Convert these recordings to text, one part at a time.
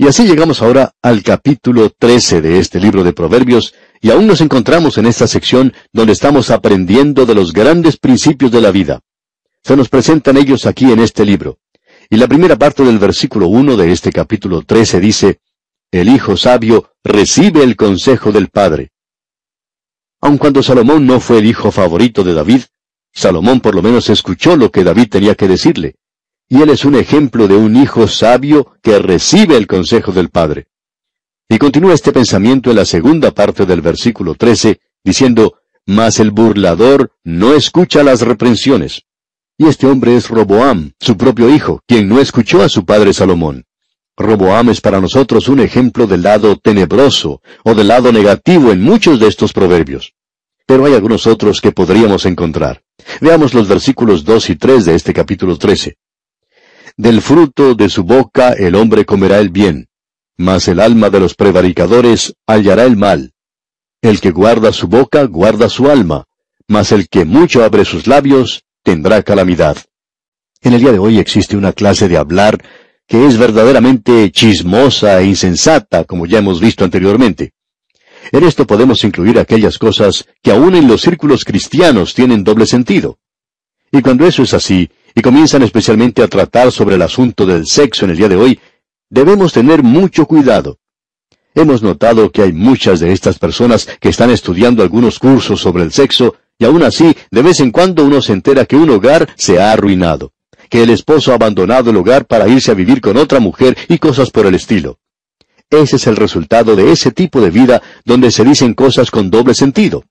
Y así llegamos ahora al capítulo 13 de este libro de Proverbios, y aún nos encontramos en esta sección donde estamos aprendiendo de los grandes principios de la vida. Se nos presentan ellos aquí en este libro. Y la primera parte del versículo 1 de este capítulo 13 dice, El hijo sabio recibe el consejo del padre. Aun cuando Salomón no fue el hijo favorito de David, Salomón por lo menos escuchó lo que David tenía que decirle. Y él es un ejemplo de un hijo sabio que recibe el consejo del padre. Y continúa este pensamiento en la segunda parte del versículo 13, diciendo, Mas el burlador no escucha las reprensiones. Y este hombre es Roboam, su propio hijo, quien no escuchó a su padre Salomón. Roboam es para nosotros un ejemplo del lado tenebroso o del lado negativo en muchos de estos proverbios. Pero hay algunos otros que podríamos encontrar. Veamos los versículos 2 y 3 de este capítulo 13. Del fruto de su boca el hombre comerá el bien, mas el alma de los prevaricadores hallará el mal. El que guarda su boca guarda su alma, mas el que mucho abre sus labios tendrá calamidad. En el día de hoy existe una clase de hablar que es verdaderamente chismosa e insensata, como ya hemos visto anteriormente. En esto podemos incluir aquellas cosas que aún en los círculos cristianos tienen doble sentido. Y cuando eso es así, y comienzan especialmente a tratar sobre el asunto del sexo en el día de hoy, debemos tener mucho cuidado. Hemos notado que hay muchas de estas personas que están estudiando algunos cursos sobre el sexo, y aún así, de vez en cuando uno se entera que un hogar se ha arruinado que el esposo ha abandonado el hogar para irse a vivir con otra mujer y cosas por el estilo. Ese es el resultado de ese tipo de vida donde se dicen cosas con doble sentido.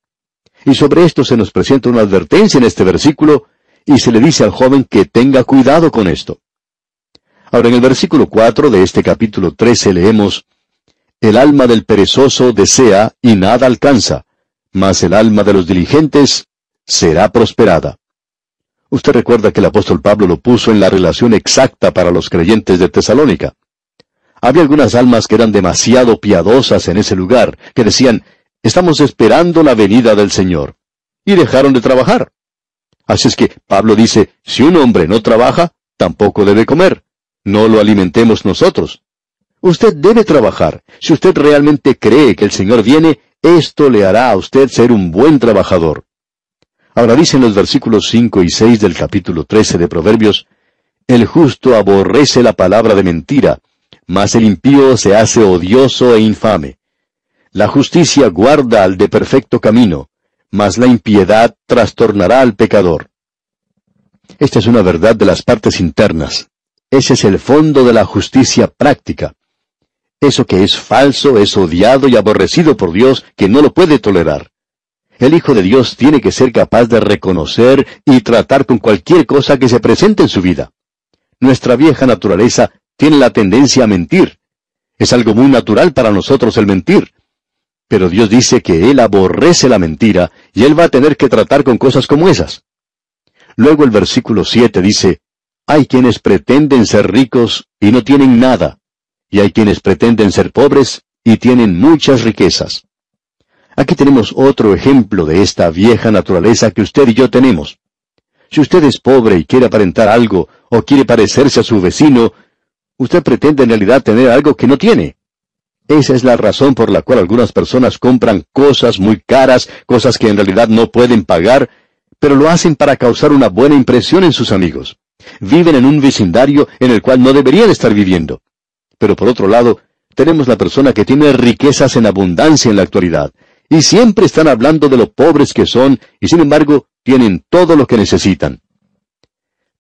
Y sobre esto se nos presenta una advertencia en este versículo y se le dice al joven que tenga cuidado con esto. Ahora en el versículo 4 de este capítulo 13 leemos, El alma del perezoso desea y nada alcanza, mas el alma de los diligentes será prosperada. Usted recuerda que el apóstol Pablo lo puso en la relación exacta para los creyentes de Tesalónica. Había algunas almas que eran demasiado piadosas en ese lugar, que decían, estamos esperando la venida del Señor. Y dejaron de trabajar. Así es que Pablo dice, si un hombre no trabaja, tampoco debe comer. No lo alimentemos nosotros. Usted debe trabajar. Si usted realmente cree que el Señor viene, esto le hará a usted ser un buen trabajador. Ahora dicen los versículos 5 y 6 del capítulo 13 de Proverbios, El justo aborrece la palabra de mentira, mas el impío se hace odioso e infame. La justicia guarda al de perfecto camino, mas la impiedad trastornará al pecador. Esta es una verdad de las partes internas. Ese es el fondo de la justicia práctica. Eso que es falso es odiado y aborrecido por Dios, que no lo puede tolerar. El Hijo de Dios tiene que ser capaz de reconocer y tratar con cualquier cosa que se presente en su vida. Nuestra vieja naturaleza tiene la tendencia a mentir. Es algo muy natural para nosotros el mentir. Pero Dios dice que Él aborrece la mentira y Él va a tener que tratar con cosas como esas. Luego el versículo 7 dice, Hay quienes pretenden ser ricos y no tienen nada, y hay quienes pretenden ser pobres y tienen muchas riquezas. Aquí tenemos otro ejemplo de esta vieja naturaleza que usted y yo tenemos. Si usted es pobre y quiere aparentar algo, o quiere parecerse a su vecino, usted pretende en realidad tener algo que no tiene. Esa es la razón por la cual algunas personas compran cosas muy caras, cosas que en realidad no pueden pagar, pero lo hacen para causar una buena impresión en sus amigos. Viven en un vecindario en el cual no deberían estar viviendo. Pero por otro lado, tenemos la persona que tiene riquezas en abundancia en la actualidad, y siempre están hablando de lo pobres que son y sin embargo tienen todo lo que necesitan.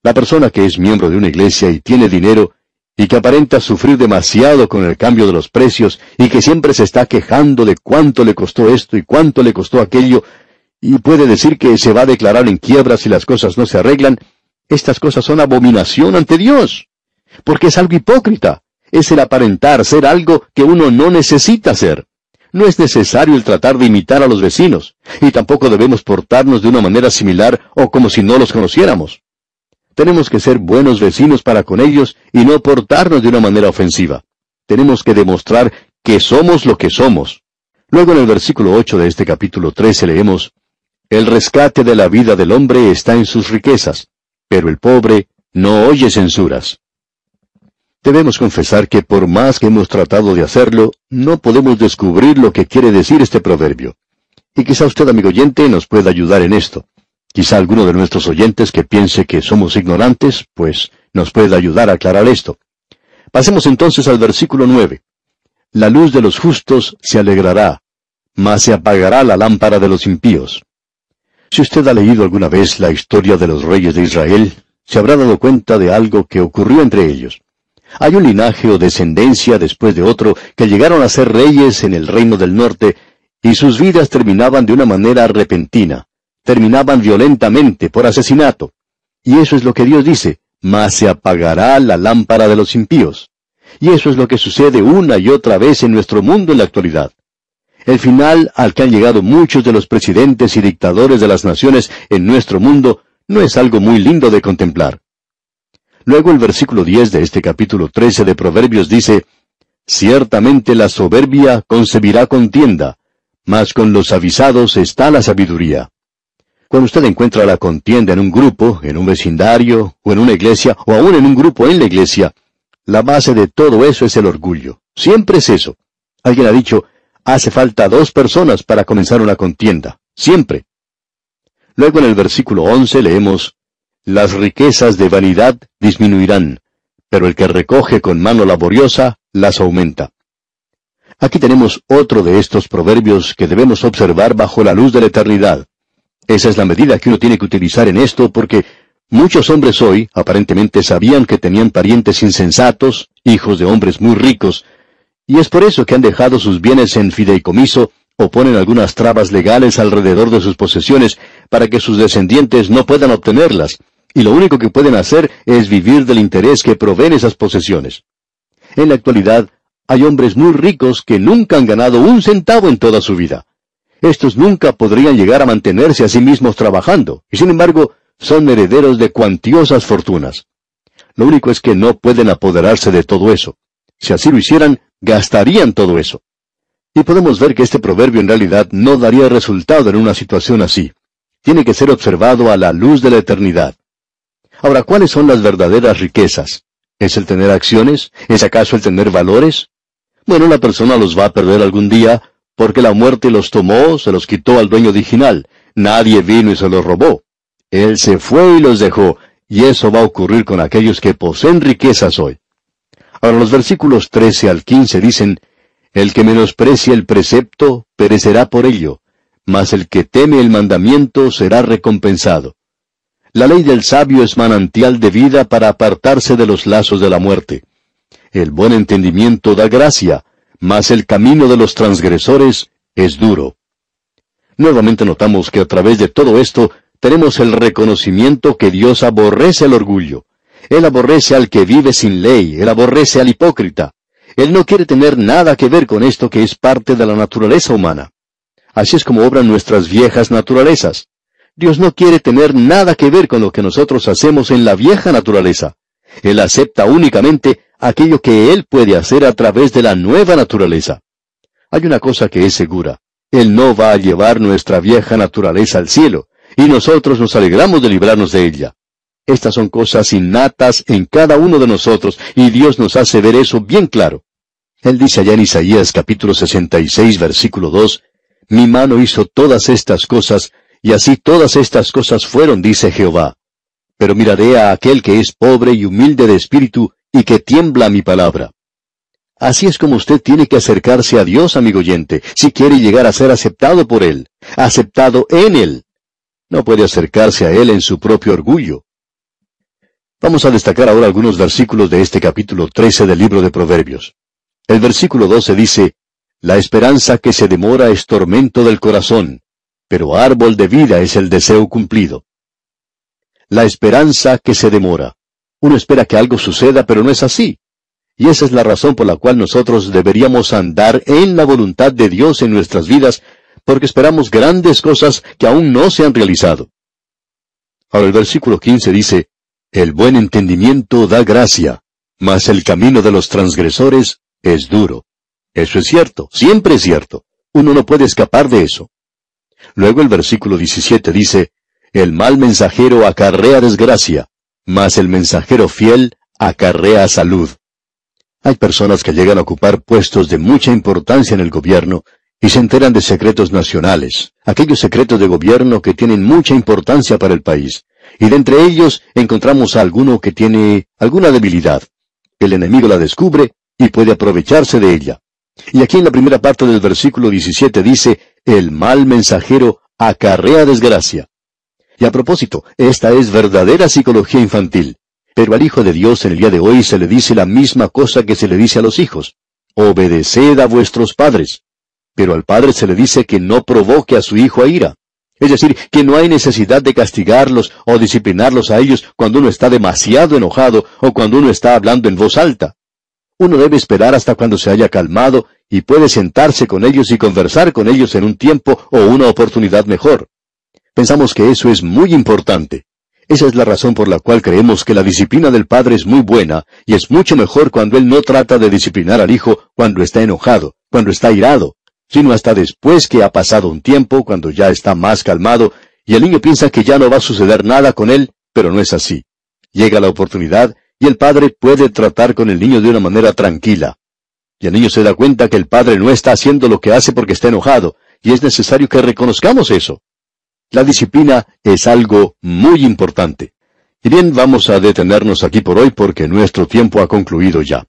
La persona que es miembro de una iglesia y tiene dinero y que aparenta sufrir demasiado con el cambio de los precios y que siempre se está quejando de cuánto le costó esto y cuánto le costó aquello y puede decir que se va a declarar en quiebra si las cosas no se arreglan, estas cosas son abominación ante Dios, porque es algo hipócrita, es el aparentar ser algo que uno no necesita ser. No es necesario el tratar de imitar a los vecinos, y tampoco debemos portarnos de una manera similar o como si no los conociéramos. Tenemos que ser buenos vecinos para con ellos y no portarnos de una manera ofensiva. Tenemos que demostrar que somos lo que somos. Luego en el versículo 8 de este capítulo 13 leemos, El rescate de la vida del hombre está en sus riquezas, pero el pobre no oye censuras. Debemos confesar que por más que hemos tratado de hacerlo, no podemos descubrir lo que quiere decir este proverbio. Y quizá usted, amigo oyente, nos pueda ayudar en esto. Quizá alguno de nuestros oyentes que piense que somos ignorantes, pues nos pueda ayudar a aclarar esto. Pasemos entonces al versículo nueve. La luz de los justos se alegrará, mas se apagará la lámpara de los impíos. Si usted ha leído alguna vez la historia de los reyes de Israel, se habrá dado cuenta de algo que ocurrió entre ellos. Hay un linaje o descendencia después de otro que llegaron a ser reyes en el reino del norte y sus vidas terminaban de una manera repentina, terminaban violentamente por asesinato. Y eso es lo que Dios dice, mas se apagará la lámpara de los impíos. Y eso es lo que sucede una y otra vez en nuestro mundo en la actualidad. El final al que han llegado muchos de los presidentes y dictadores de las naciones en nuestro mundo no es algo muy lindo de contemplar. Luego el versículo 10 de este capítulo 13 de Proverbios dice, Ciertamente la soberbia concebirá contienda, mas con los avisados está la sabiduría. Cuando usted encuentra la contienda en un grupo, en un vecindario, o en una iglesia, o aún en un grupo en la iglesia, la base de todo eso es el orgullo. Siempre es eso. Alguien ha dicho, hace falta dos personas para comenzar una contienda. Siempre. Luego en el versículo 11 leemos, las riquezas de vanidad disminuirán, pero el que recoge con mano laboriosa las aumenta. Aquí tenemos otro de estos proverbios que debemos observar bajo la luz de la eternidad. Esa es la medida que uno tiene que utilizar en esto porque muchos hombres hoy aparentemente sabían que tenían parientes insensatos, hijos de hombres muy ricos, y es por eso que han dejado sus bienes en fideicomiso o ponen algunas trabas legales alrededor de sus posesiones para que sus descendientes no puedan obtenerlas, y lo único que pueden hacer es vivir del interés que proveen esas posesiones. En la actualidad, hay hombres muy ricos que nunca han ganado un centavo en toda su vida. Estos nunca podrían llegar a mantenerse a sí mismos trabajando, y sin embargo, son herederos de cuantiosas fortunas. Lo único es que no pueden apoderarse de todo eso. Si así lo hicieran, gastarían todo eso. Y podemos ver que este proverbio en realidad no daría resultado en una situación así. Tiene que ser observado a la luz de la eternidad. Ahora, ¿cuáles son las verdaderas riquezas? ¿Es el tener acciones? ¿Es acaso el tener valores? Bueno, la persona los va a perder algún día porque la muerte los tomó, se los quitó al dueño original. Nadie vino y se los robó. Él se fue y los dejó, y eso va a ocurrir con aquellos que poseen riquezas hoy. Ahora los versículos 13 al 15 dicen, El que menosprecia el precepto perecerá por ello, mas el que teme el mandamiento será recompensado. La ley del sabio es manantial de vida para apartarse de los lazos de la muerte. El buen entendimiento da gracia, mas el camino de los transgresores es duro. Nuevamente notamos que a través de todo esto tenemos el reconocimiento que Dios aborrece el orgullo. Él aborrece al que vive sin ley, él aborrece al hipócrita. Él no quiere tener nada que ver con esto que es parte de la naturaleza humana. Así es como obran nuestras viejas naturalezas. Dios no quiere tener nada que ver con lo que nosotros hacemos en la vieja naturaleza. Él acepta únicamente aquello que Él puede hacer a través de la nueva naturaleza. Hay una cosa que es segura. Él no va a llevar nuestra vieja naturaleza al cielo, y nosotros nos alegramos de librarnos de ella. Estas son cosas innatas en cada uno de nosotros, y Dios nos hace ver eso bien claro. Él dice allá en Isaías capítulo 66 versículo 2, Mi mano hizo todas estas cosas, y así todas estas cosas fueron, dice Jehová. Pero miraré a aquel que es pobre y humilde de espíritu, y que tiembla mi palabra. Así es como usted tiene que acercarse a Dios, amigo oyente, si quiere llegar a ser aceptado por Él, aceptado en Él. No puede acercarse a Él en su propio orgullo. Vamos a destacar ahora algunos versículos de este capítulo 13 del libro de Proverbios. El versículo 12 dice, La esperanza que se demora es tormento del corazón, pero árbol de vida es el deseo cumplido. La esperanza que se demora. Uno espera que algo suceda, pero no es así. Y esa es la razón por la cual nosotros deberíamos andar en la voluntad de Dios en nuestras vidas, porque esperamos grandes cosas que aún no se han realizado. Ahora el versículo 15 dice, El buen entendimiento da gracia, mas el camino de los transgresores es duro. Eso es cierto, siempre es cierto. Uno no puede escapar de eso. Luego el versículo 17 dice, El mal mensajero acarrea desgracia, mas el mensajero fiel acarrea salud. Hay personas que llegan a ocupar puestos de mucha importancia en el gobierno y se enteran de secretos nacionales, aquellos secretos de gobierno que tienen mucha importancia para el país. Y de entre ellos encontramos a alguno que tiene alguna debilidad. El enemigo la descubre y puede aprovecharse de ella. Y aquí en la primera parte del versículo 17 dice, el mal mensajero acarrea desgracia. Y a propósito, esta es verdadera psicología infantil. Pero al Hijo de Dios en el día de hoy se le dice la misma cosa que se le dice a los hijos. Obedeced a vuestros padres. Pero al padre se le dice que no provoque a su hijo a ira. Es decir, que no hay necesidad de castigarlos o disciplinarlos a ellos cuando uno está demasiado enojado o cuando uno está hablando en voz alta. Uno debe esperar hasta cuando se haya calmado y puede sentarse con ellos y conversar con ellos en un tiempo o una oportunidad mejor. Pensamos que eso es muy importante. Esa es la razón por la cual creemos que la disciplina del padre es muy buena y es mucho mejor cuando él no trata de disciplinar al hijo cuando está enojado, cuando está irado, sino hasta después que ha pasado un tiempo, cuando ya está más calmado, y el niño piensa que ya no va a suceder nada con él, pero no es así. Llega la oportunidad y el padre puede tratar con el niño de una manera tranquila. Y el niño se da cuenta que el padre no está haciendo lo que hace porque está enojado, y es necesario que reconozcamos eso. La disciplina es algo muy importante. Y bien, vamos a detenernos aquí por hoy porque nuestro tiempo ha concluido ya.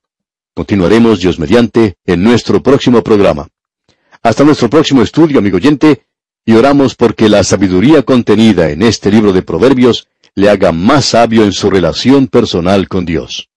Continuaremos, Dios mediante, en nuestro próximo programa. Hasta nuestro próximo estudio, amigo oyente, y oramos porque la sabiduría contenida en este libro de Proverbios le haga más sabio en su relación personal con Dios.